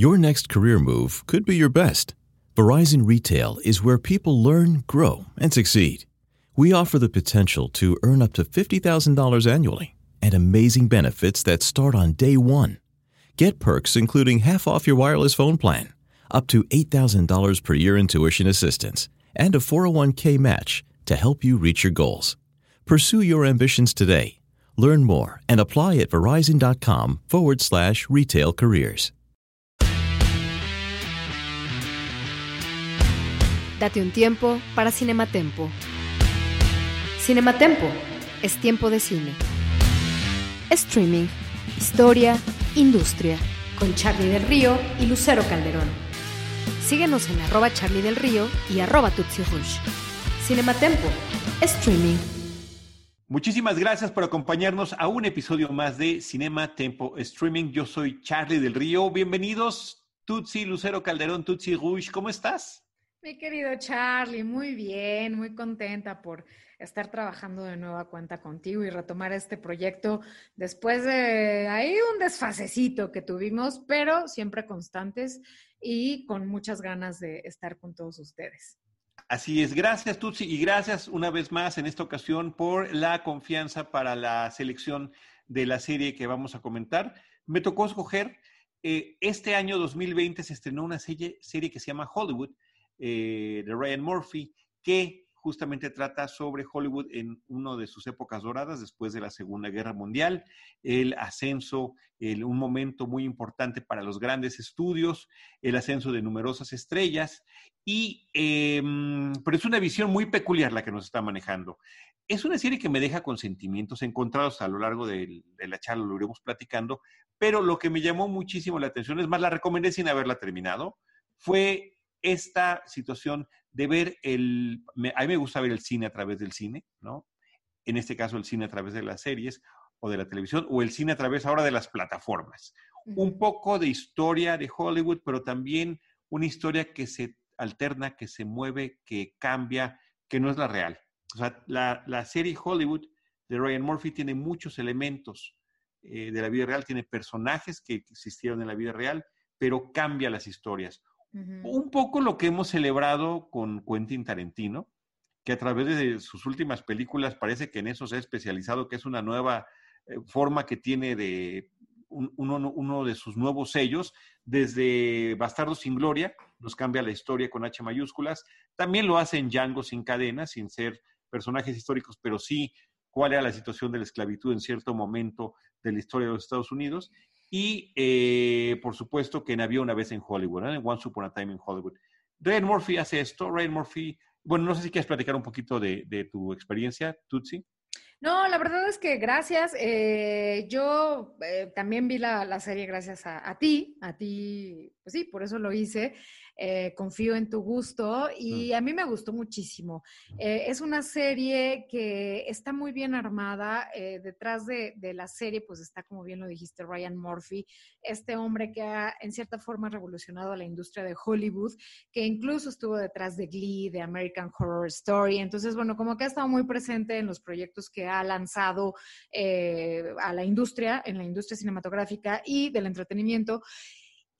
Your next career move could be your best. Verizon Retail is where people learn, grow, and succeed. We offer the potential to earn up to $50,000 annually and amazing benefits that start on day one. Get perks including half off your wireless phone plan, up to $8,000 per year in tuition assistance, and a 401k match to help you reach your goals. Pursue your ambitions today. Learn more and apply at verizon.com forward slash retail careers. Date un tiempo para Cinematempo. Cinematempo es tiempo de cine. Streaming, historia, industria. Con Charlie del Río y Lucero Calderón. Síguenos en arroba Charlie del Río y arroba Tutsi Rush. Cinematempo, streaming. Muchísimas gracias por acompañarnos a un episodio más de Cinema Tempo Streaming. Yo soy Charlie del Río. Bienvenidos, Tutsi, Lucero Calderón, Tutsi Rush. ¿Cómo estás? Mi querido Charlie, muy bien, muy contenta por estar trabajando de nueva cuenta contigo y retomar este proyecto después de ahí un desfasecito que tuvimos, pero siempre constantes y con muchas ganas de estar con todos ustedes. Así es, gracias Tutsi y gracias una vez más en esta ocasión por la confianza para la selección de la serie que vamos a comentar. Me tocó escoger, eh, este año 2020 se estrenó una serie, serie que se llama Hollywood, eh, de Ryan Murphy, que justamente trata sobre Hollywood en una de sus épocas doradas, después de la Segunda Guerra Mundial, el ascenso, un momento muy importante para los grandes estudios, el ascenso de numerosas estrellas, y, em, pero es una visión muy peculiar la que nos está manejando. Es una serie que me deja con sentimientos encontrados a lo largo de, de la charla, lo iremos platicando, pero lo que me llamó muchísimo la atención, es más, la recomendé sin haberla terminado, fue esta situación de ver el, a mí me gusta ver el cine a través del cine, ¿no? En este caso el cine a través de las series o de la televisión o el cine a través ahora de las plataformas. Un poco de historia de Hollywood, pero también una historia que se alterna, que se mueve, que cambia, que no es la real. O sea, la, la serie Hollywood de Ryan Murphy tiene muchos elementos eh, de la vida real, tiene personajes que existieron en la vida real, pero cambia las historias. Un poco lo que hemos celebrado con Quentin Tarantino, que a través de sus últimas películas parece que en eso se ha especializado, que es una nueva eh, forma que tiene de uno, de sus nuevos sellos, desde Bastardo sin Gloria, nos cambia la historia con H mayúsculas, también lo hace en Django sin cadenas, sin ser personajes históricos, pero sí cuál era la situación de la esclavitud en cierto momento de la historia de los Estados Unidos, y eh, por supuesto que en una vez en Hollywood, en Once Upon a Time in Hollywood. Ryan Murphy hace esto, Ryan Murphy, bueno, no sé si quieres platicar un poquito de, de tu experiencia, Tutsi. No, la verdad es que gracias. Eh, yo eh, también vi la, la serie gracias a, a, ti, a ti, pues sí, por eso lo hice. Eh, confío en tu gusto y a mí me gustó muchísimo. Eh, es una serie que está muy bien armada. Eh, detrás de, de, la serie, pues está, como bien lo dijiste, Ryan Murphy, este hombre que ha en cierta forma revolucionado a la industria de Hollywood, que incluso estuvo detrás de Glee, de American Horror Story. Entonces, bueno, como que ha estado muy presente en los proyectos que ha lanzado a la industria, en la industria cinematográfica y del entretenimiento.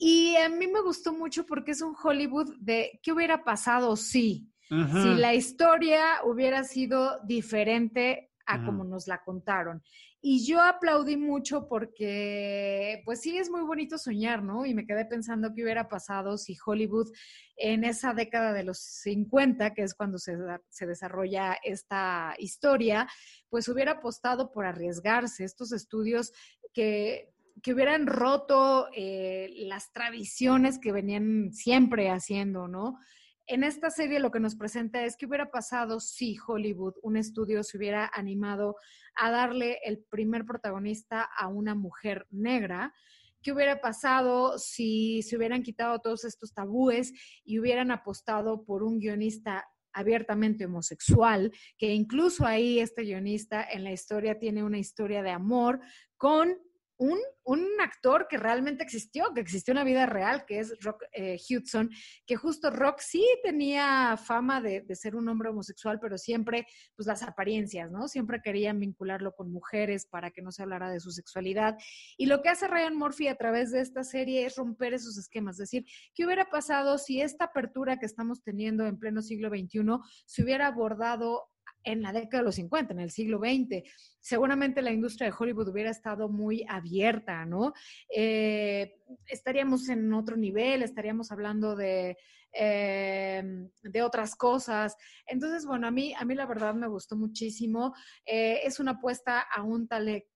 Y a mí me gustó mucho porque es un Hollywood de qué hubiera pasado si, si la historia hubiera sido diferente a como nos la contaron. Y yo aplaudí mucho porque, pues sí, es muy bonito soñar, ¿no? Y me quedé pensando qué hubiera pasado si Hollywood en esa década de los 50, que es cuando se, se desarrolla esta historia, pues hubiera apostado por arriesgarse. Estos estudios que que hubieran roto eh, las tradiciones que venían siempre haciendo, ¿no? En esta serie lo que nos presenta es que hubiera pasado si Hollywood, un estudio, se hubiera animado a darle el primer protagonista a una mujer negra. ¿Qué hubiera pasado si se hubieran quitado todos estos tabúes y hubieran apostado por un guionista abiertamente homosexual, que incluso ahí este guionista en la historia tiene una historia de amor con un, un, actor que realmente existió, que existió en la vida real, que es Rock eh, Hudson, que justo Rock sí tenía fama de, de, ser un hombre homosexual, pero siempre, pues las apariencias, ¿no? Siempre querían vincularlo con mujeres para que no se hablara de su sexualidad. Y lo que hace Ryan Murphy a través de esta serie es romper esos esquemas, es decir, ¿qué hubiera pasado si esta apertura que estamos teniendo en pleno siglo XXI se hubiera abordado en la década de los 50, en el siglo XX. Seguramente la industria de Hollywood hubiera estado muy abierta, ¿no? Eh, estaríamos en otro nivel, estaríamos hablando de eh, de otras cosas. Entonces, bueno, a mí, a mí la verdad me gustó muchísimo. Eh, es una apuesta a un,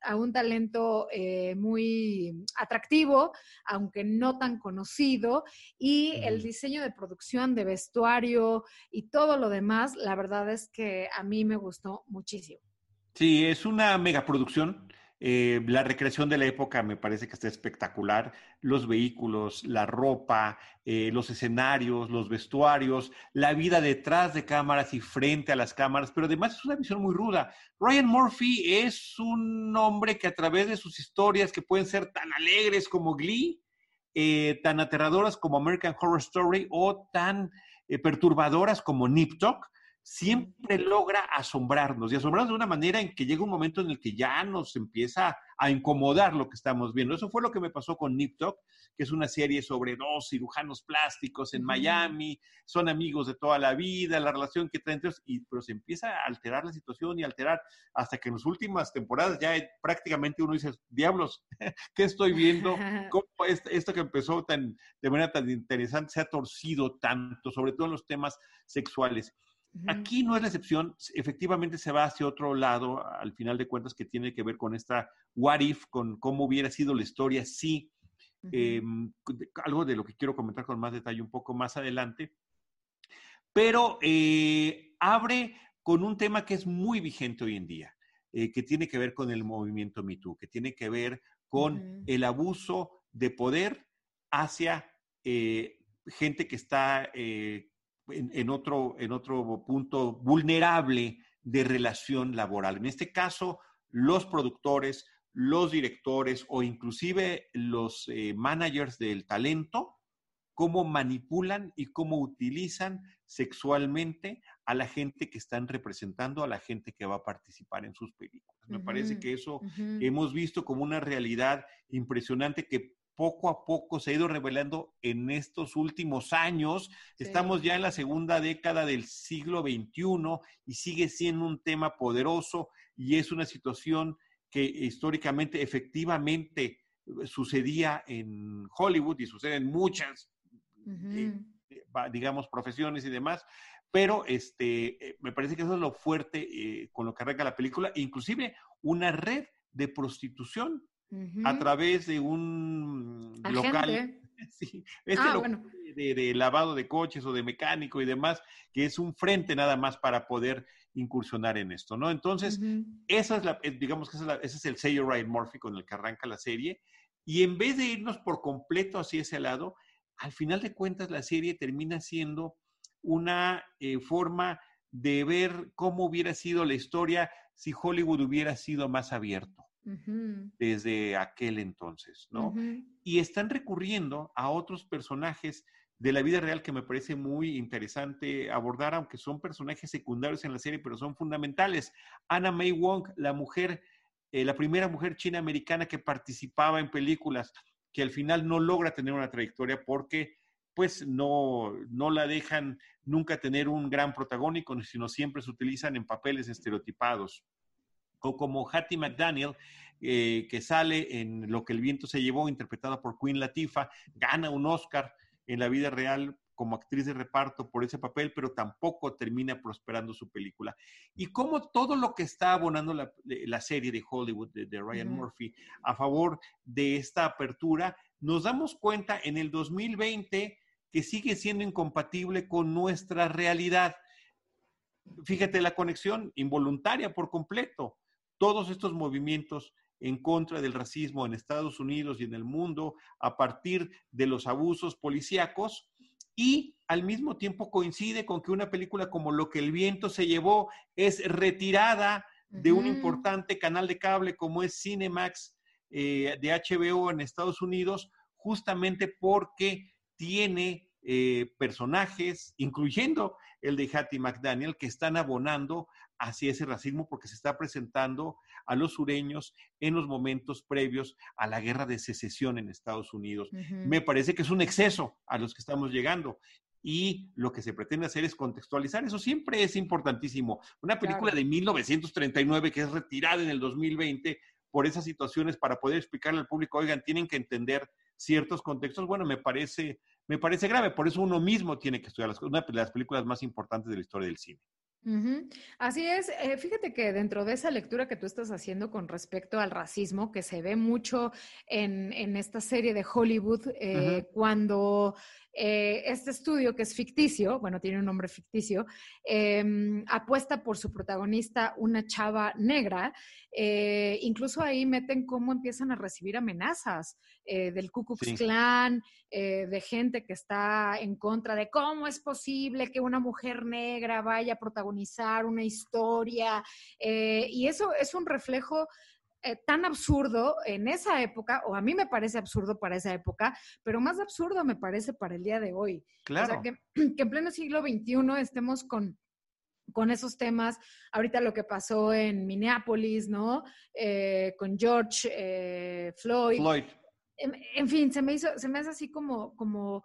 a un talento eh, muy atractivo, aunque no tan conocido, y el diseño de producción, de vestuario y todo lo demás, la verdad es que a mí me gustó muchísimo. Sí, es una megaproducción. Eh, la recreación de la época me parece que está espectacular. Los vehículos, la ropa, eh, los escenarios, los vestuarios, la vida detrás de cámaras y frente a las cámaras, pero además es una visión muy ruda. Ryan Murphy es un hombre que a través de sus historias que pueden ser tan alegres como Glee, eh, tan aterradoras como American Horror Story o tan perturbadoras como Nip Tuck, siempre logra asombrarnos y asombrarnos de una manera en que llega un momento en el que ya nos empieza a incomodar lo que estamos viendo. Eso fue lo que me pasó con Nip Tuck, que es una serie sobre dos cirujanos plásticos en Miami, son amigos de toda la vida, la relación que traen entre ellos, y, pero se empieza a alterar la situación y alterar hasta que en las últimas temporadas ya prácticamente uno dice, diablos, ¿qué estoy viendo? ¿Cómo esto que empezó tan, de manera tan interesante se ha torcido tanto, sobre todo en los temas sexuales? Aquí no es la excepción, efectivamente se va hacia otro lado, al final de cuentas, que tiene que ver con esta what if, con cómo hubiera sido la historia sí. Em, algo de lo que quiero comentar con más detalle un poco más adelante. Pero eh, abre con un tema que es muy vigente hoy en día, eh, que tiene que ver con el movimiento MeToo, que tiene que ver con el abuso de poder hacia eh, gente que está en, otro, en otro punto vulnerable de relación laboral. En este caso, los productores, los directores o inclusive los eh, managers del talento, cómo manipulan y cómo utilizan sexualmente a la gente que están representando, a la gente que va a participar en sus películas. Me parece que eso hemos visto como una realidad impresionante que poco a poco se ha ido revelando en estos últimos años. Estamos ya en la segunda década del siglo XXI y sigue siendo un tema poderoso y es una situación que históricamente efectivamente eh, sucedía en Hollywood y sucede en muchas, eh, digamos, profesiones y demás. Pero este, eh, me parece que eso es lo fuerte con lo que arranca la película, inclusive una red de prostitución a través de un local. Sí, este ah, local de, lavado de coches o de mecánico y demás, que es un frente nada más para poder incursionar en esto, ¿no? Entonces, esa es la, eh, digamos que ese es el sello Ryan Murphy con el que arranca la serie. Y en vez de irnos por completo hacia ese lado, al final de cuentas la serie termina siendo una eh, forma de ver cómo hubiera sido la historia si Hollywood hubiera sido más abierto desde aquel entonces, ¿no? Y están recurriendo a otros personajes de la vida real que me parece muy interesante abordar, aunque son personajes secundarios en la serie, pero son fundamentales. Anna May Wong, la mujer, eh, la primera mujer china americana que participaba en películas, que al final no logra tener una trayectoria porque pues no, no la dejan nunca tener un gran protagónico, sino siempre se utilizan en papeles estereotipados como Hattie McDaniel, eh, que sale en Lo que el viento se llevó, interpretada por Queen Latifah, gana un Oscar en la vida real como actriz de reparto por ese papel, pero tampoco termina prosperando su película. Y como todo lo que está abonando la, serie de Hollywood de, Ryan Murphy a favor de esta apertura, nos damos cuenta en el 2020 que sigue siendo incompatible con nuestra realidad. Fíjate la conexión involuntaria por completo todos estos movimientos en contra del racismo en Estados Unidos y en el mundo a partir de los abusos policíacos y al mismo tiempo coincide con que una película como Lo que el viento se llevó es retirada de un importante canal de cable como es Cinemax eh, de HBO en Estados Unidos, justamente porque tiene eh, personajes, incluyendo el de Hattie McDaniel, que están abonando hacia ese racismo porque se está presentando a los sureños en los momentos previos a la guerra de secesión en Estados Unidos. Me parece que es un exceso a los que estamos llegando y lo que se pretende hacer es contextualizar. Eso siempre es importantísimo. Una película de 1939 que es retirada en el 2020 por esas situaciones para poder explicarle al público, oigan, tienen que entender ciertos contextos, bueno, me parece, me parece grave. Por eso uno mismo tiene que estudiar las, una de las películas más importantes de la historia del cine. Así es, eh, fíjate que dentro de esa lectura que tú estás haciendo con respecto al racismo, que se ve mucho en, esta serie de Hollywood, eh, cuando eh, este estudio, que es ficticio, bueno, tiene un nombre ficticio, em, apuesta por su protagonista, una chava negra. Eh, incluso ahí meten cómo empiezan a recibir amenazas eh, del Ku Klux Klan, de gente que está en contra de cómo es posible que una mujer negra vaya a protagonizar una historia. y eso es un reflejo eh, tan absurdo en esa época, o a mí me parece absurdo para esa época, pero más absurdo me parece para el día de hoy. Claro. O sea, que, en pleno siglo XXI estemos con con esos temas, ahorita lo que pasó en Minneapolis, ¿no? Eh, con George eh, Floyd. Floyd. En, fin, se me hizo, se me hace así como, como,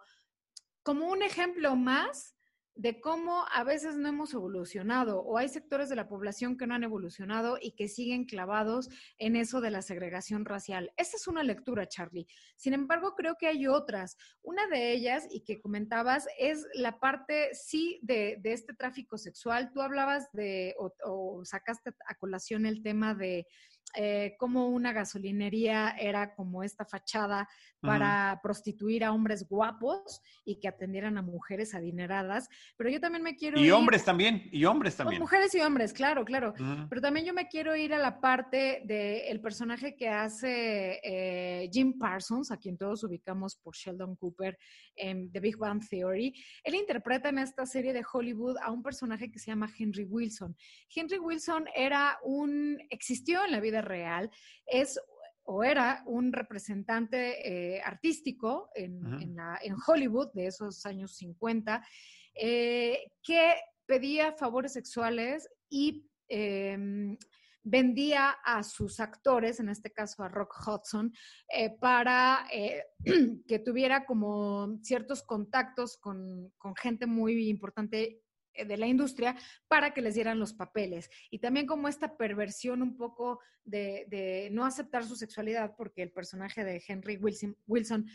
como un ejemplo más de cómo a veces no hemos evolucionado o hay sectores de la población que no han evolucionado y que siguen clavados en eso de la segregación racial. Esa es una lectura, Charlie. Sin embargo, creo que hay otras. Una de ellas, y que comentabas, es la parte, sí, de, este tráfico sexual. Tú hablabas de, o sacaste a colación el tema de eh, como una gasolinería era como esta fachada para prostituir a hombres guapos y que atendieran a mujeres adineradas. Pero yo también me quiero... Y hombres también, y hombres también. mujeres y hombres, claro, claro. Pero también yo me quiero ir a la parte del personaje que hace eh, Jim Parsons, a quien todos ubicamos por Sheldon Cooper en The Big Bang Theory. Él interpreta en esta serie de Hollywood a un personaje que se llama Henry Wilson. Henry Wilson era un... existió en la vida real, es o era un representante eh, artístico en, Hollywood de esos años 50, eh, que pedía favores sexuales y em, vendía a sus actores, en este caso a Rock Hudson, eh, para que tuviera como ciertos contactos con, con gente muy importante de la industria para que les dieran los papeles. Y también como esta perversión un poco de, no aceptar su sexualidad, porque el personaje de Henry Wilson, Wilson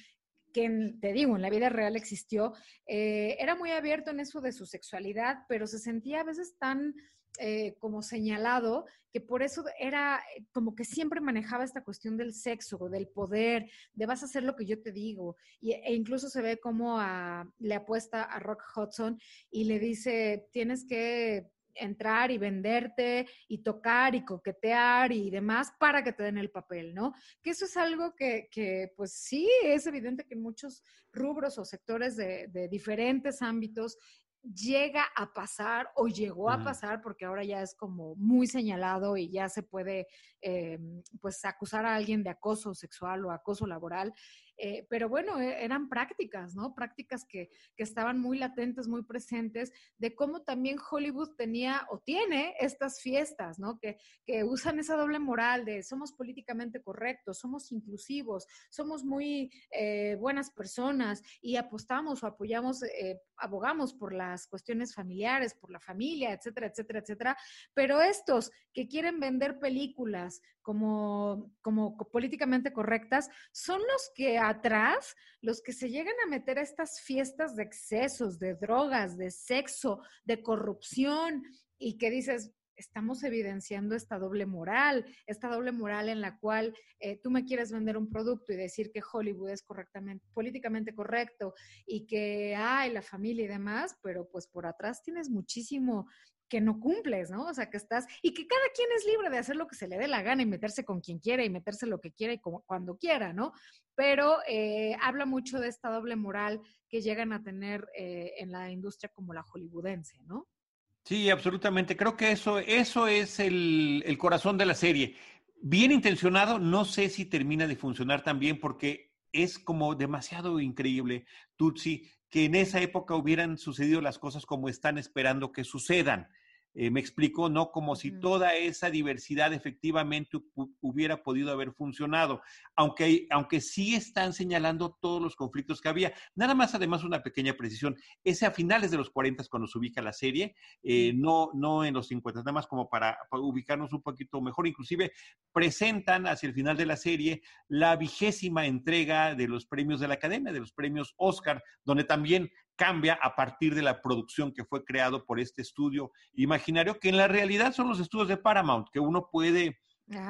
que te digo, en la vida real existió, eh, era muy abierto en eso de su sexualidad, pero se sentía a veces tan eh, como señalado, que por eso era eh, como que siempre manejaba esta cuestión del sexo, del poder, de vas a hacer lo que yo te digo. Y, e incluso se ve como le apuesta a Rock Hudson y le dice, tienes que entrar y venderte y tocar y coquetear y demás para que te den el papel, ¿no? Que eso es algo que, que pues sí, es evidente que en muchos rubros o sectores de, de diferentes ámbitos llega a pasar o llegó a pasar, porque ahora ya es como muy señalado y ya se puede eh, pues acusar a alguien de acoso sexual o acoso laboral, eh, pero bueno, e, eran prácticas, ¿no? Prácticas que, que, estaban muy latentes, muy presentes, de cómo también Hollywood tenía o tiene estas fiestas, ¿no? Que, que usan esa doble moral de somos políticamente correctos, somos inclusivos, somos muy eh, buenas personas y apostamos o apoyamos, eh, abogamos por las cuestiones familiares, por la familia, etcétera, etcétera, etcétera. Pero estos que quieren vender películas como, como políticamente correctas son los que atrás, los que se llegan a meter a estas fiestas de excesos, de drogas, de sexo, de corrupción y que dices, estamos evidenciando esta doble moral, esta doble moral en la cual eh, tú me quieres vender un producto y decir que Hollywood es correctamente, políticamente correcto y que hay la familia y demás, pero pues por atrás tienes muchísimo que no cumples, ¿no? O sea, que estás, y que cada quien es libre de hacer lo que se le dé la gana y meterse con quien quiera y meterse lo que quiera y cuando quiera, ¿no? Pero eh, habla mucho de esta doble moral que llegan a tener eh, en la industria como la hollywoodense, ¿no? Sí, absolutamente. Creo que eso, eso es el, el corazón de la serie. bien intencionado, no sé si termina de funcionar tan bien porque es como demasiado increíble, Tutsi, que en esa época hubieran sucedido las cosas como están esperando que sucedan. Eh, me explico, ¿no? Como si toda esa diversidad efectivamente hubiera podido haber funcionado, aunque, aunque sí están señalando todos los conflictos que había. Nada más, además, una pequeña precisión, ese a finales de los 40 cuando se ubica la serie, eh, no, no en los 50, nada más como para, para, ubicarnos un poquito mejor, inclusive presentan hacia el final de la serie la vigésima entrega de los premios de la Academia, de los premios Oscar, donde también cambia a partir de la producción que fue creado por este estudio imaginario, que en la realidad son los estudios de Paramount, que uno puede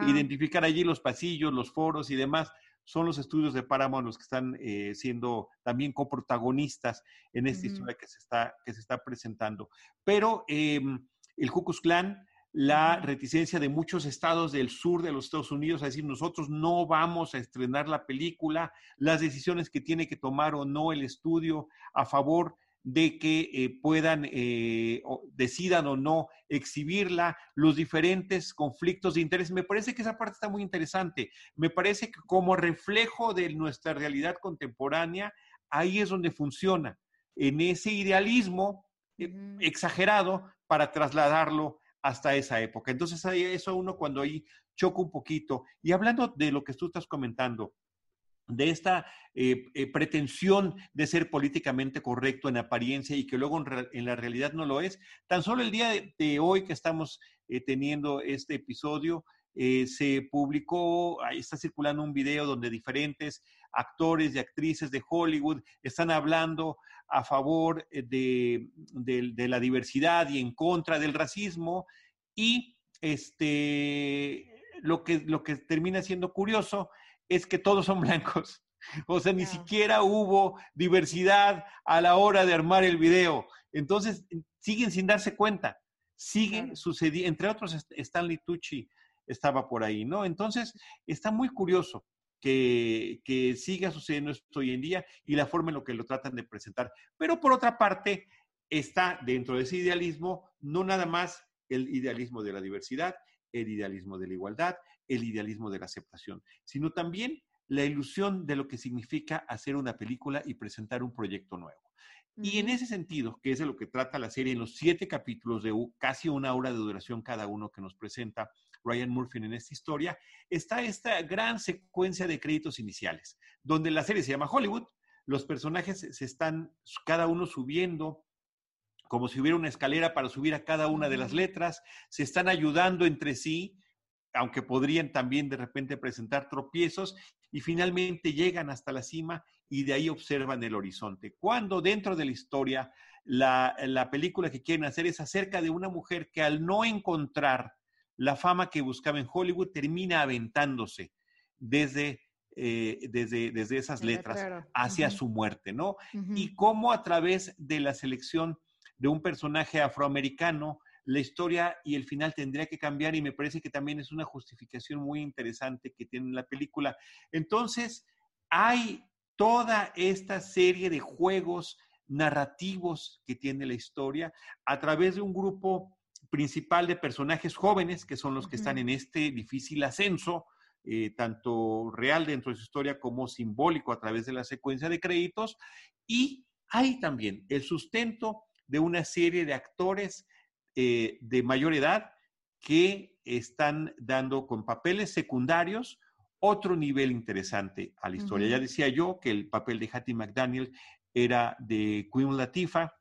identificar allí los pasillos, los foros y demás. Son los estudios de Paramount los que están eh, siendo también coprotagonistas en esta historia que se, está, que se está presentando. Pero em, el Ku Klux Klan la reticencia de muchos estados del sur de los Estados Unidos a decir nosotros no vamos a estrenar la película, las decisiones que tiene que tomar o no el estudio a favor de que eh, puedan, eh, decidan o no exhibirla, los diferentes conflictos de interés. Me parece que esa parte está muy interesante. Me parece que como reflejo de nuestra realidad contemporánea, ahí es donde funciona, en ese idealismo eh, exagerado para trasladarlo hasta esa época. Entonces, eso uno cuando ahí choca un poquito. Y hablando de lo que tú estás comentando, de esta eh, eh, pretensión de ser políticamente correcto en apariencia y que luego en, la realidad no lo es, tan solo el día de, hoy que estamos eh, teniendo este episodio, se publicó, ahí está circulando un video donde diferentes actores y actrices de Hollywood están hablando a favor eh, de, la diversidad y en contra del racismo. Y este, lo, que, lo que termina siendo curioso es que todos son blancos. O sea, ni siquiera hubo diversidad a la hora de armar el video. Entonces, siguen sin darse cuenta. Siguen sucediendo, entre otros, Stanley Tucci estaba por ahí, ¿no? Entonces, está muy curioso que, siga sucediendo esto hoy en día y la forma en la que lo tratan de presentar. Pero por otra parte, está dentro de ese idealismo no nada más el idealismo de la diversidad, el idealismo de la igualdad, el idealismo de la aceptación, sino también la ilusión de lo que significa hacer una película y presentar un proyecto nuevo. Y en ese sentido, que es de lo que trata la serie en los siete capítulos de casi una hora de duración cada uno que nos presenta Ryan Murphy en esta historia, está esta gran secuencia de créditos iniciales, donde la serie se llama Hollywood, los personajes se están cada uno subiendo como si hubiera una escalera para subir a cada una de las letras, se están ayudando entre sí, aunque podrían también de repente presentar tropiezos, y finalmente llegan hasta la cima y de ahí observan el horizonte. Cuando dentro de la historia, la, la película que quieren hacer es acerca de una mujer que al no encontrar la fama que buscaba en Hollywood termina aventándose desde, eh, desde, desde, esas letras hacia su muerte, ¿no? Y cómo a través de la selección de un personaje afroamericano, la historia y el final tendría que cambiar y me parece que también es una justificación muy interesante que tiene la película. Entonces, hay toda esta serie de juegos narrativos que tiene la historia a través de un grupo principal de personajes jóvenes, que son los que están en este difícil ascenso, eh, tanto real dentro de su historia como simbólico a través de la secuencia de créditos. Y hay también el sustento de una serie de actores eh, de mayor edad que están dando con papeles secundarios otro nivel interesante a la historia. Ya decía yo que el papel de Hattie McDaniel era de Queen Latifah.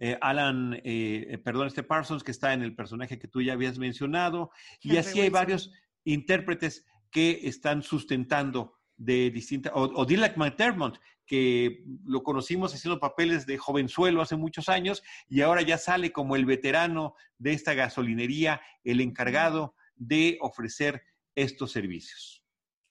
Eh, Alan, eh, eh, perdón, este Parsons, que está en el personaje que tú ya habías mencionado, y así hay varios intérpretes que están sustentando de distintas, o, o Dylan McDermott, que lo conocimos haciendo papeles de jovenzuelo hace muchos años y ahora ya sale como el veterano de esta gasolinería, el encargado de ofrecer estos servicios.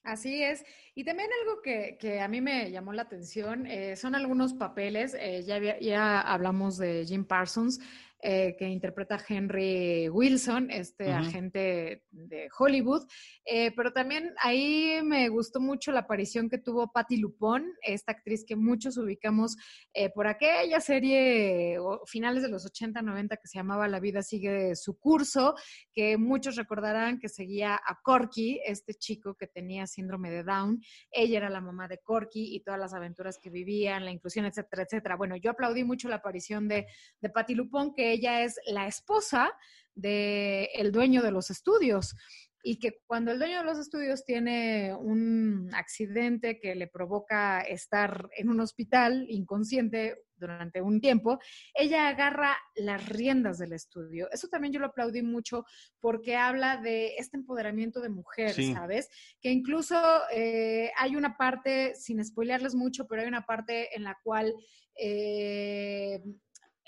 Así es. Y también algo que, a mí me llamó la atención eh, son algunos papeles, eh, ya, ya hablamos de Jim Parsons, eh, que interpreta Henry Wilson, este agente de Hollywood. Eh, pero también ahí me gustó mucho la aparición que tuvo Patti Lupón, esta actriz que muchos ubicamos eh, por aquella serie finales de los 80, 90 que se llamaba La vida sigue su curso, que muchos recordarán que seguía a Corky, este chico que tenía síndrome de Down. Ella era la mamá de Corky y todas las aventuras que vivían, la inclusión, etcétera, etcétera. Bueno, yo aplaudí mucho la aparición de, de Patti Lupón, que ella es la esposa del el dueño de los estudios y que cuando el dueño de los estudios tiene un accidente que le provoca estar en un hospital inconsciente durante un tiempo, ella agarra las riendas del estudio. Eso también yo lo aplaudí mucho porque habla de este empoderamiento de mujer, ¿sabes? Que incluso eh, hay una parte, sin spoilearles mucho, pero hay una parte en la cual eh,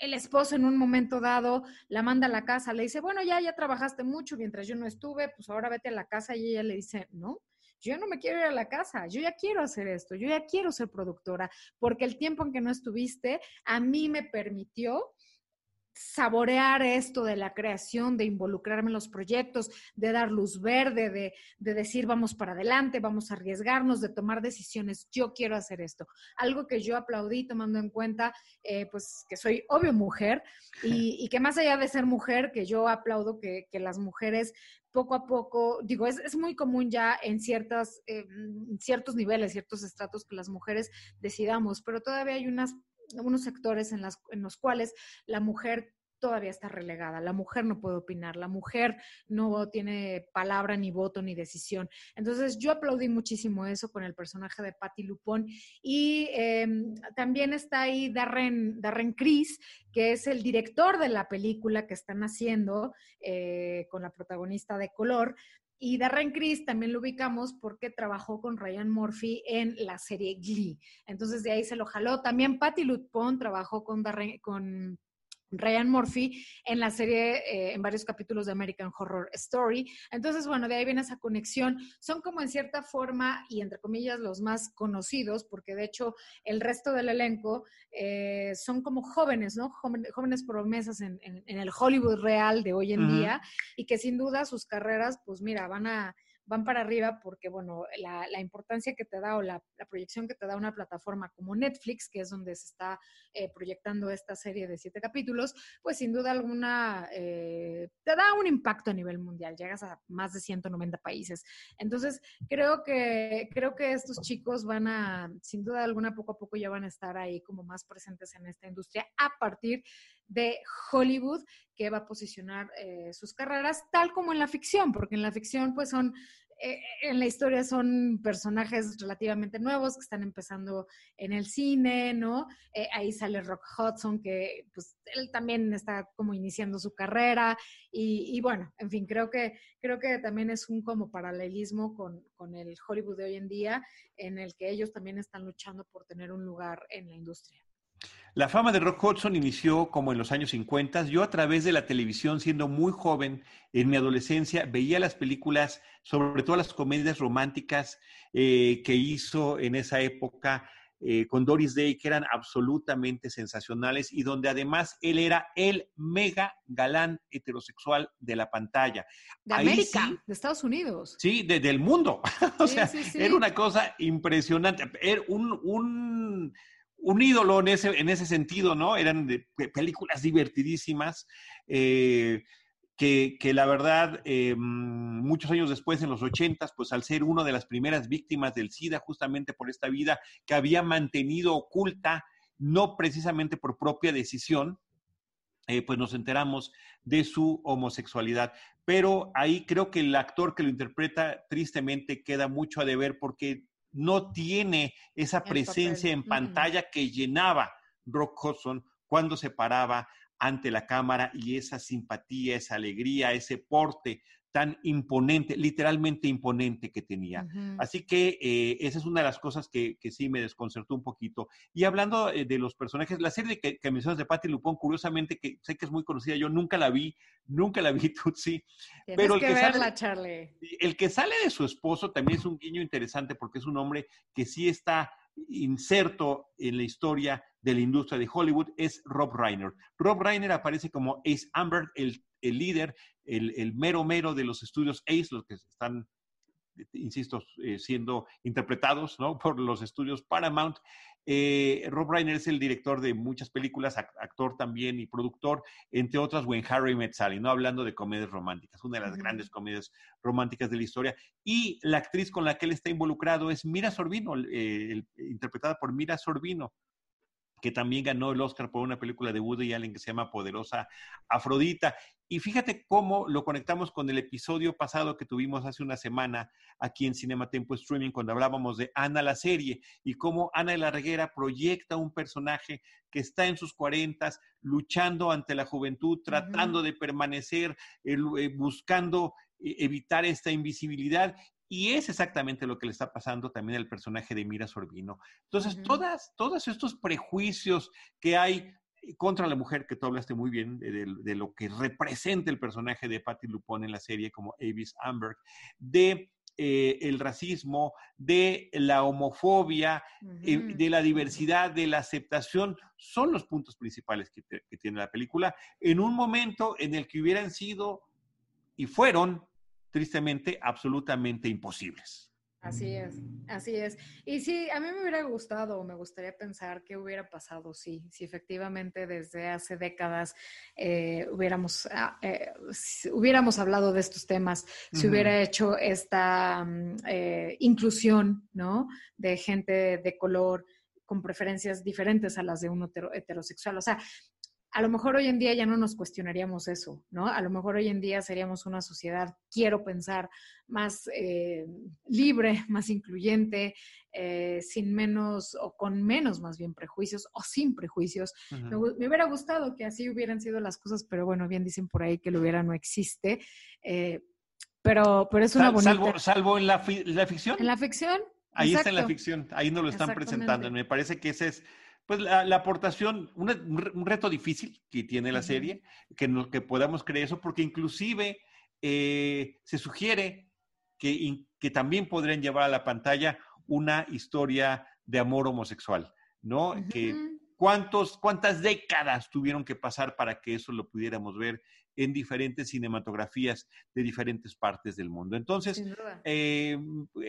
el esposo en un momento dado la manda a la casa, le dice, bueno, ya, ya trabajaste mucho mientras yo no estuve, pues ahora vete a la casa y ella le dice, no, yo no me quiero ir a la casa, yo ya quiero hacer esto, yo ya quiero ser productora, porque el tiempo en que no estuviste a mí me permitió saborear esto de la creación, de involucrarme en los proyectos, de dar luz verde, de, decir vamos para adelante, vamos a arriesgarnos, de tomar decisiones, yo quiero hacer esto. Algo que yo aplaudí tomando en cuenta, eh, pues que soy obvio mujer y, que más allá de ser mujer, que yo aplaudo que, las mujeres poco a poco, digo, es, muy común ya en ciertas, eh, ciertos niveles, ciertos estratos que las mujeres decidamos, pero todavía hay unas unos sectores en, los cuales la mujer todavía está relegada. La mujer no puede opinar, la mujer no tiene palabra, ni voto, ni decisión. Entonces, yo aplaudí muchísimo eso con el personaje de Patty Lupón. Y em, también está ahí Darren, Darren Criss, que es el director de la película que están haciendo eh, con la protagonista de color. Y Darren Criss también lo ubicamos porque trabajó con Ryan Murphy en la serie Glee. Entonces de ahí se lo jaló. También Patty Lutpon trabajó con, Darren, con Ryan Murphy en la serie, eh, en varios capítulos de American Horror Story. Entonces, bueno, de ahí viene esa conexión. Son como en cierta forma, y entre comillas, los más conocidos, porque de hecho el resto del elenco eh, son como jóvenes, ¿no? Jóvenes, promesas en, el Hollywood real de hoy en día, y que sin duda sus carreras, pues mira, van a van para arriba porque, bueno, la, importancia que te da o la, proyección que te da una plataforma como Netflix, que es donde se está eh, proyectando esta serie de siete capítulos, pues sin duda alguna eh, te da un impacto a nivel mundial, llegas a más de 190 países. Entonces, creo que, creo que estos chicos van a, sin duda alguna, poco a poco ya van a estar ahí como más presentes en esta industria a partir de Hollywood que va a posicionar eh, sus carreras tal como en la ficción, porque en la ficción pues son eh, en la historia son personajes relativamente nuevos que están empezando en el cine, ¿no? Eh, ahí sale Rock Hudson, que pues él también está como iniciando su carrera y, bueno, en fin, creo que, creo que también es un como paralelismo con, con el Hollywood de hoy en día, en el que ellos también están luchando por tener un lugar en la industria. La fama de Rock Hudson inició como en los años 50. Yo a través de la televisión, siendo muy joven, en mi adolescencia, veía las películas, sobre todo las comedias románticas eh, que hizo en esa época eh, con Doris Day, que eran absolutamente sensacionales y donde además él era el mega galán heterosexual de la pantalla. De América, de Estados Unidos. Sí, del mundo. o sea, era una cosa impresionante. Era un un ídolo en ese, en ese sentido, ¿no? Eran películas divertidísimas. Eh, que, la verdad, eh, muchos años después, en los ochentas, pues al ser una de las primeras víctimas del SIDA, justamente por esta vida que había mantenido oculta, no precisamente por propia decisión, eh, pues nos enteramos de su homosexualidad. Pero ahí creo que el actor que lo interpreta tristemente queda mucho a deber porque no tiene esa presencia en pantalla que llenaba Rock Hudson cuando se paraba ante la cámara y esa simpatía, esa alegría, ese porte tan imponente, literalmente imponente que tenía. Así que eh, esa es una de las cosas que, sí me desconcertó un poquito. Y hablando eh, de los personajes, la serie que, que mencionas de Patti Lupón, curiosamente, que sé que es muy conocida, yo nunca la vi, nunca la vi, Tutsi. pero el que, verla, Charlie. El que sale de su esposo también es un guiño interesante porque es un hombre que sí está inserto en la historia de la industria de Hollywood es Rob Reiner. Rob Reiner aparece como Ace Amber, el, líder, el, mero mero de los estudios Ace, los que están insisto, eh, siendo interpretados ¿no? por los estudios Paramount. Eh, Rob Reiner es el director de muchas películas, actor también y productor, entre otras When Harry Met Sally, ¿no? hablando de comedias románticas, una de las grandes comedias románticas de la historia. Y la actriz con la que él está involucrado es Mira Sorbino, eh, interpretada por Mira Sorbino que también ganó el Oscar por una película de Woody Allen que se llama Poderosa Afrodita. Y fíjate cómo lo conectamos con el episodio pasado que tuvimos hace una semana aquí en Cinema Tempo Streaming, cuando hablábamos de Ana la serie y cómo Ana de la Reguera proyecta un personaje que está en sus cuarentas, luchando ante la juventud, tratando de permanecer, eh, buscando eh, evitar esta invisibilidad y es exactamente lo que le está pasando también al personaje de Mira Sorbino. Entonces, todas, todos estos prejuicios que hay contra la mujer, que tú hablaste muy bien de, lo que representa el personaje de Patty Lupone en la serie como Avis Amberg, de eh, el racismo, de la homofobia, eh, de la diversidad, de la aceptación, son los puntos principales que, que tiene la película, en un momento en el que hubieran sido y fueron tristemente absolutamente imposibles. Así es, así es. Y sí, a mí me hubiera gustado, me gustaría pensar qué hubiera pasado sí, si efectivamente desde hace décadas eh, hubiéramos, ah, eh, hubiéramos hablado de estos temas, si hubiera hecho esta mm, eh, inclusión, ¿no? De gente de color con preferencias diferentes a las de un heterosexual. O sea, a lo mejor hoy en día ya no nos cuestionaríamos eso, ¿no? A lo mejor hoy en día seríamos una sociedad, quiero pensar, más eh, libre, más incluyente, eh, sin menos o con menos más bien prejuicios o sin prejuicios. me, hubiera gustado que así hubieran sido las cosas, pero bueno, bien dicen por ahí que lo hubiera no existe. Eh, pero, pero es una bonita... Salvo, en la, ficción. En la ficción. Ahí está en la ficción, ahí nos lo están presentando. Me parece que ese es pues la, aportación, un reto difícil que tiene la serie, que, que podamos creer eso, porque inclusive eh, se sugiere que, que también podrían llevar a la pantalla una historia de amor homosexual, ¿no? Que cuántos, cuántas décadas tuvieron que pasar para que eso lo pudiéramos ver en diferentes cinematografías de diferentes partes del mundo. Entonces, eh,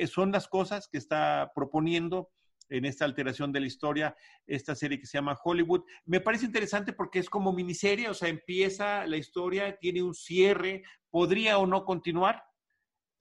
son las cosas que está proponiendo en esta alteración de la historia, esta serie que se llama Hollywood. Me parece interesante porque es como miniserie, o sea, empieza la historia, tiene un cierre, podría o no continuar,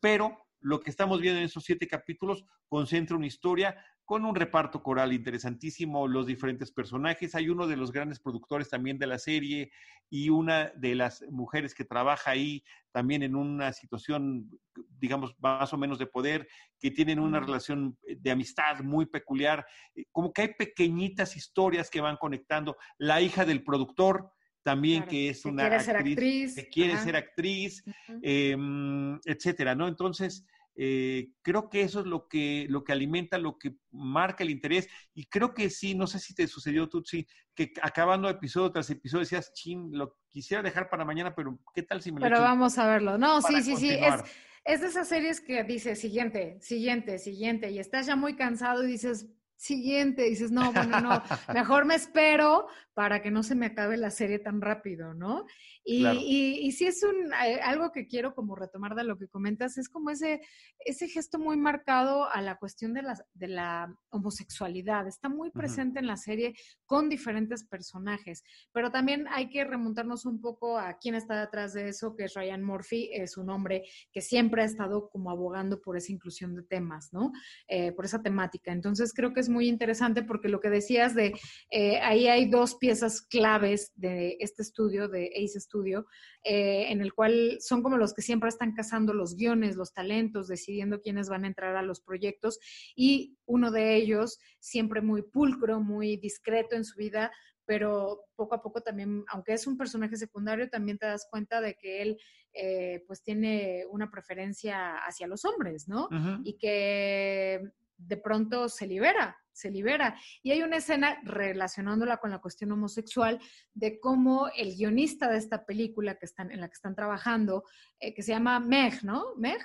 pero lo que estamos viendo en esos siete capítulos concentra una historia con un reparto coral interesantísimo, los diferentes personajes. Hay uno de los grandes productores también de la serie y una de las mujeres que trabaja ahí también en una situación, digamos, más o menos de poder, que tienen una relación de amistad muy peculiar. Eh, como que hay pequeñitas historias que van conectando. La hija del productor, también que es una actriz, que quiere ser actriz, em, etcétera, ¿no? Entonces, eh, creo que eso es lo que, lo que alimenta, lo que marca el interés. Y creo que sí, no sé si te sucedió, Tutsi, que acabando episodio tras episodio decías, chin, lo quisiera dejar para mañana, pero ¿qué tal si me lo Pero vamos a verlo. No, sí, sí, sí. Es, es de esas series que dice siguiente, siguiente, siguiente, y estás ya muy cansado y dices, siguiente, dices, no, bueno, no, mejor me espero para que no se me acabe la serie tan rápido, ¿no? Y, y, sí es un, eh, algo que quiero como retomar de lo que comentas, es como ese, ese gesto muy marcado a la cuestión de la, de la homosexualidad. Está muy presente en la serie con diferentes personajes, pero también hay que remontarnos un poco a quién está detrás de eso, que es Ryan Murphy, es un hombre que siempre ha estado como abogando por esa inclusión de temas, ¿no? Eh, por esa temática. Entonces creo que es muy interesante porque lo que decías de eh, ahí hay dos piezas claves de este estudio, de Ace Studio, eh, en el cual son como los que siempre están cazando los guiones, los talentos, decidiendo quiénes van a entrar a los proyectos y uno de ellos, siempre muy pulcro, muy discreto en su vida, pero poco a poco también, aunque es un personaje secundario, también te das cuenta de que él eh, pues tiene una preferencia hacia los hombres, ¿no? Y que de pronto se libera, se libera. Y hay una escena relacionándola con la cuestión homosexual de cómo el guionista de esta película que están, en la que están trabajando, eh, que se llama Meg, ¿no? Meg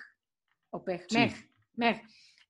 o Peg, Meg, Meg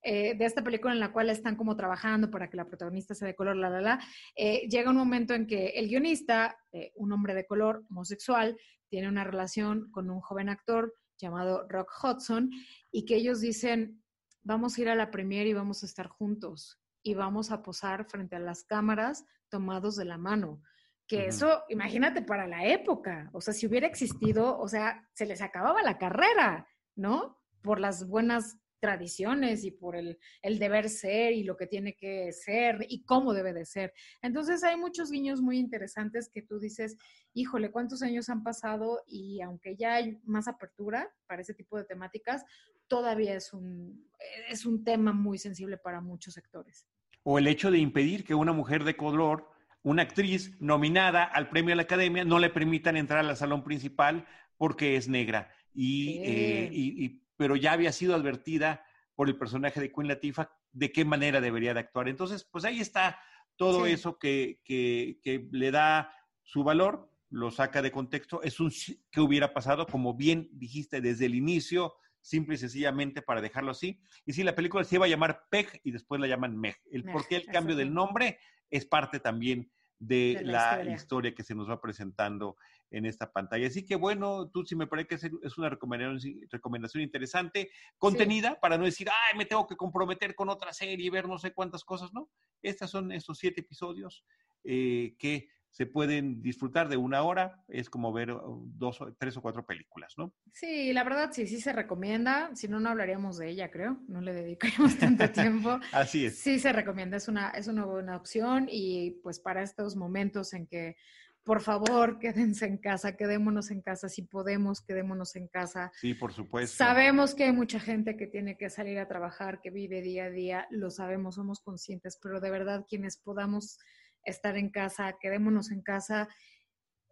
eh, de esta película en la cual están como trabajando para que la protagonista sea de color, la, la, la, eh, llega un momento en que el guionista, un hombre de color homosexual, tiene una relación con un joven actor llamado Rock Hudson y que ellos dicen, vamos a ir a la premiere y vamos a estar juntos y vamos a posar frente a las cámaras tomados de la mano. Que eso, imagínate para la época, o sea, si hubiera existido, o sea, se les acababa la carrera, ¿no? Por las buenas tradiciones y por el, el, deber ser y lo que tiene que ser y cómo debe de ser. Entonces hay muchos guiños muy interesantes que tú dices, híjole, ¿cuántos años han pasado? Y aunque ya hay más apertura para ese tipo de temáticas, todavía es un, es un tema muy sensible para muchos sectores. O el hecho de impedir que una mujer de color, una actriz nominada al premio de la academia, no le permitan entrar al salón principal porque es negra. y, eh, y pero ya había sido advertida por el personaje de Queen Latifah de qué manera debería de actuar. Entonces, pues ahí está todo eso que, que, le da su valor, lo saca de contexto, es un que hubiera pasado, como bien dijiste desde el inicio, simple y sencillamente para dejarlo así. Y si la película se iba a llamar Peg y después la llaman Meg. El por qué el cambio del nombre es parte también de, la, historia. que se nos va presentando en esta pantalla. Así que bueno, tú sí me parece que es una recomendación, recomendación interesante, contenida, para no decir, ay, me tengo que comprometer con otra serie y ver no sé cuántas cosas, ¿no? Estas son estos siete episodios eh, que se pueden disfrutar de una hora, es como ver uh, dos, tres o cuatro películas, ¿no? Sí, la verdad sí, sí se recomienda, si no, no hablaríamos de ella, creo, no le dedicaríamos tanto tiempo. Así es. Sí se recomienda, es una, es una buena opción y pues para estos momentos en que por favor, quédense en casa, quedémonos en casa, si podemos, quedémonos en casa. Sí, por supuesto. Sabemos que hay mucha gente que tiene que salir a trabajar, que vive día a día, lo sabemos, somos conscientes, pero de verdad quienes podamos estar en casa, quedémonos en casa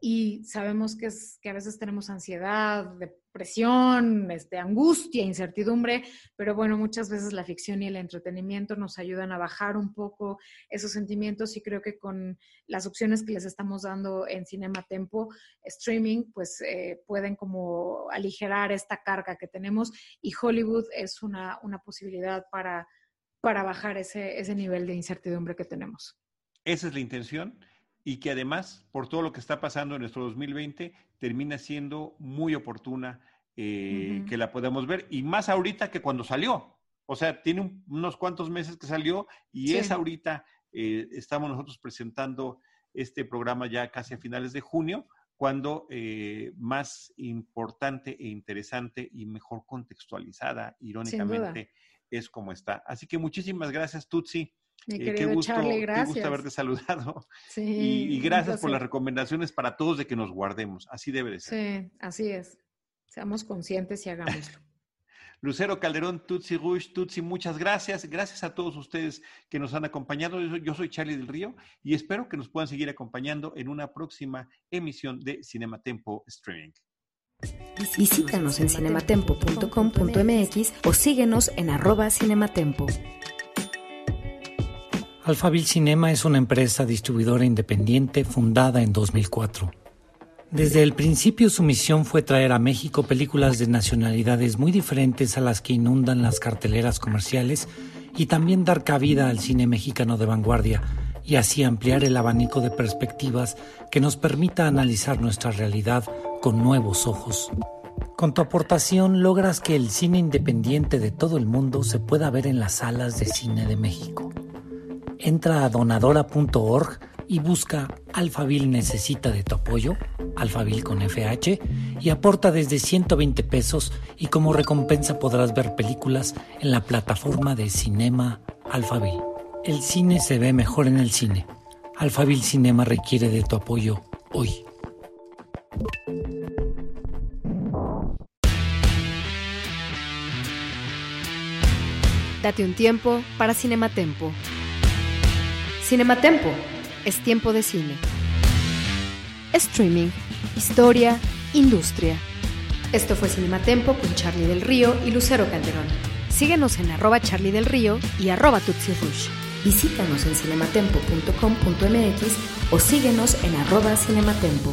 y sabemos que, a veces tenemos ansiedad, depresión, este, angustia, incertidumbre, pero bueno, muchas veces la ficción y el entretenimiento nos ayudan a bajar un poco esos sentimientos y creo que con las opciones que les estamos dando en Cinema Tempo, streaming, pues eh, pueden como aligerar esta carga que tenemos y Hollywood es una, una posibilidad para, para bajar ese, ese nivel de incertidumbre que tenemos. Esa es la intención y que además, por todo lo que está pasando en nuestro 2020, termina siendo muy oportuna eh, que la podamos ver y más ahorita que cuando salió. O sea, tiene unos cuantos meses que salió y es ahorita, eh, estamos nosotros presentando este programa ya casi a finales de junio, cuando eh, más importante e interesante y mejor contextualizada, irónicamente, es como está. Así que muchísimas gracias, Tutsi. Mi eh, querido Charlie, gracias. Qué gusto haberte saludado. Sí, y, gracias por las recomendaciones para todos de que nos guardemos. Así debe de ser. Sí, así es. Seamos conscientes y hagámoslo. Lucero Calderón, Tutsi Rush, Tutsi, muchas gracias. Gracias a todos ustedes que nos han acompañado. Yo soy Charlie del Río y espero que nos puedan seguir acompañando en una próxima emisión de Cinematempo Streaming. Visítanos en cinematempo.com.mx o síguenos en arroba cinematempo. Alphaville Cinema es una empresa distribuidora independiente fundada en 2004. Desde el principio su misión fue traer a México películas de nacionalidades muy diferentes a las que inundan las carteleras comerciales y también dar cabida al cine mexicano de vanguardia y así ampliar el abanico de perspectivas que nos permita analizar nuestra realidad con nuevos ojos. Con tu aportación logras que el cine independiente de todo el mundo se pueda ver en las salas de cine de México. Entra a donadora.org y busca Alfabil necesita de tu apoyo, Alfabil con FH, y aporta desde 120 pesos y como recompensa podrás ver películas en la plataforma de Cinema Alfabil. El cine se ve mejor en el cine. Alphaville Cinema requiere de tu apoyo hoy. Date un tiempo para Cinematempo. Cinematempo es tiempo de cine. Streaming, historia, industria. Esto fue Cinematempo con Charlie del Río y Lucero Calderón. Síguenos en arroba Charlie del Río y arroba Tutsi Rush. Visítanos en cinematempo.com.mx o síguenos en arroba cinematempo.